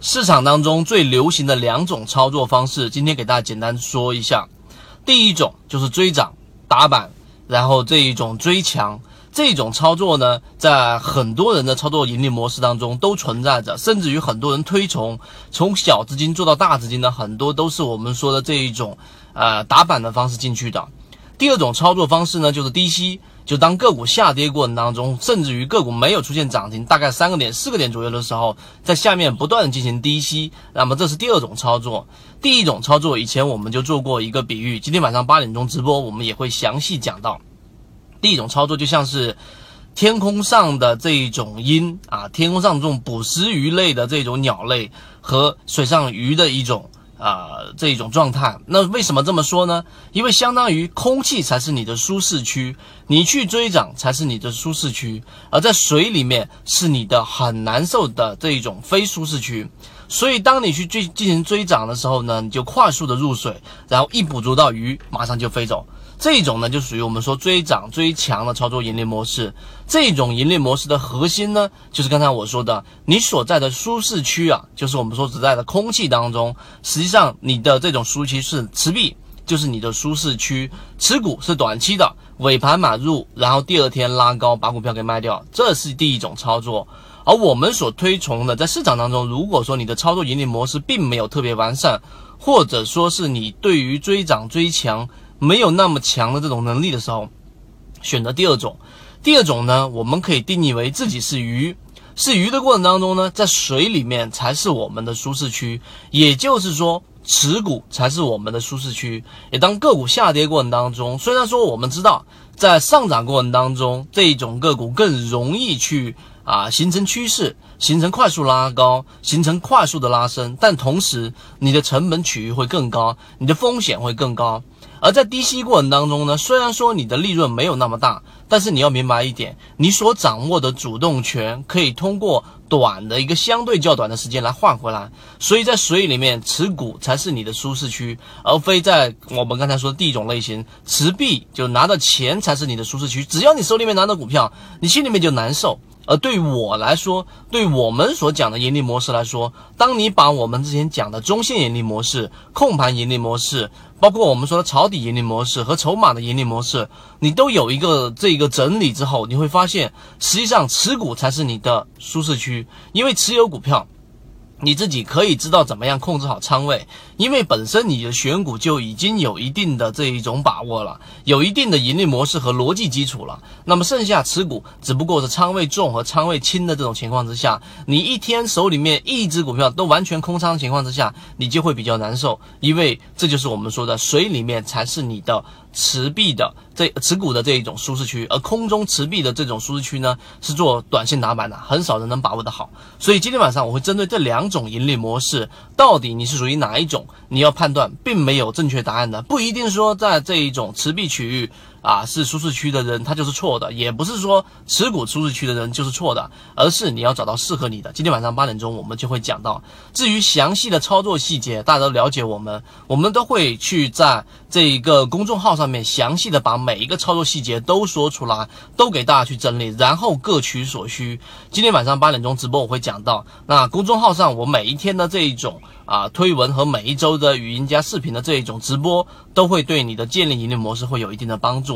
市场当中最流行的两种操作方式，今天给大家简单说一下。第一种就是追涨打板，然后这一种追强，这种操作呢，在很多人的操作盈利模式当中都存在着，甚至于很多人推崇从小资金做到大资金的，很多都是我们说的这一种呃打板的方式进去的。第二种操作方式呢，就是低吸。就当个股下跌过程当中，甚至于个股没有出现涨停，大概三个点、四个点左右的时候，在下面不断的进行低吸，那么这是第二种操作。第一种操作，以前我们就做过一个比喻，今天晚上八点钟直播，我们也会详细讲到。第一种操作就像是天空上的这一种鹰啊，天空上这种捕食鱼类的这种鸟类和水上鱼的一种。啊，这一种状态，那为什么这么说呢？因为相当于空气才是你的舒适区，你去追涨才是你的舒适区，而在水里面是你的很难受的这一种非舒适区。所以，当你去追进行追涨的时候呢，你就快速的入水，然后一捕捉到鱼，马上就飞走。这种呢，就属于我们说追涨追强的操作盈利模式。这种盈利模式的核心呢，就是刚才我说的，你所在的舒适区啊，就是我们说所在的空气当中，实际上你的这种舒适区是持币，就是你的舒适区，持股是短期的，尾盘买入，然后第二天拉高把股票给卖掉，这是第一种操作。而我们所推崇的，在市场当中，如果说你的操作盈利模式并没有特别完善，或者说是你对于追涨追强。没有那么强的这种能力的时候，选择第二种。第二种呢，我们可以定义为自己是鱼，是鱼的过程当中呢，在水里面才是我们的舒适区，也就是说，持股才是我们的舒适区。也当个股下跌过程当中，虽然说我们知道在上涨过程当中，这一种个股更容易去啊形成趋势，形成快速拉高，形成快速的拉升，但同时你的成本取域会更高，你的风险会更高。而在低吸过程当中呢，虽然说你的利润没有那么大，但是你要明白一点，你所掌握的主动权可以通过短的一个相对较短的时间来换回来。所以在水里面持股才是你的舒适区，而非在我们刚才说第一种类型持币就拿到钱才是你的舒适区。只要你手里面拿到股票，你心里面就难受。而对我来说，对我们所讲的盈利模式来说，当你把我们之前讲的中线盈利模式、控盘盈利模式，包括我们说的抄底盈利模式和筹码的盈利模式，你都有一个这个整理之后，你会发现，实际上持股才是你的舒适区，因为持有股票。你自己可以知道怎么样控制好仓位，因为本身你的选股就已经有一定的这一种把握了，有一定的盈利模式和逻辑基础了。那么剩下持股只不过是仓位重和仓位轻的这种情况之下，你一天手里面一只股票都完全空仓情况之下，你就会比较难受，因为这就是我们说的水里面才是你的。持币的这持股的这一种舒适区，而空中持币的这种舒适区呢，是做短线打板的，很少人能把握的好。所以今天晚上我会针对这两种盈利模式，到底你是属于哪一种，你要判断，并没有正确答案的，不一定说在这一种持币区域。啊，是舒适区的人，他就是错的，也不是说持股舒适区的人就是错的，而是你要找到适合你的。今天晚上八点钟我们就会讲到，至于详细的操作细节，大家都了解我们，我们都会去在这一个公众号上面详细的把每一个操作细节都说出来，都给大家去整理，然后各取所需。今天晚上八点钟直播我会讲到，那公众号上我每一天的这一种。啊，推文和每一周的语音加视频的这一种直播，都会对你的建立盈利模式会有一定的帮助。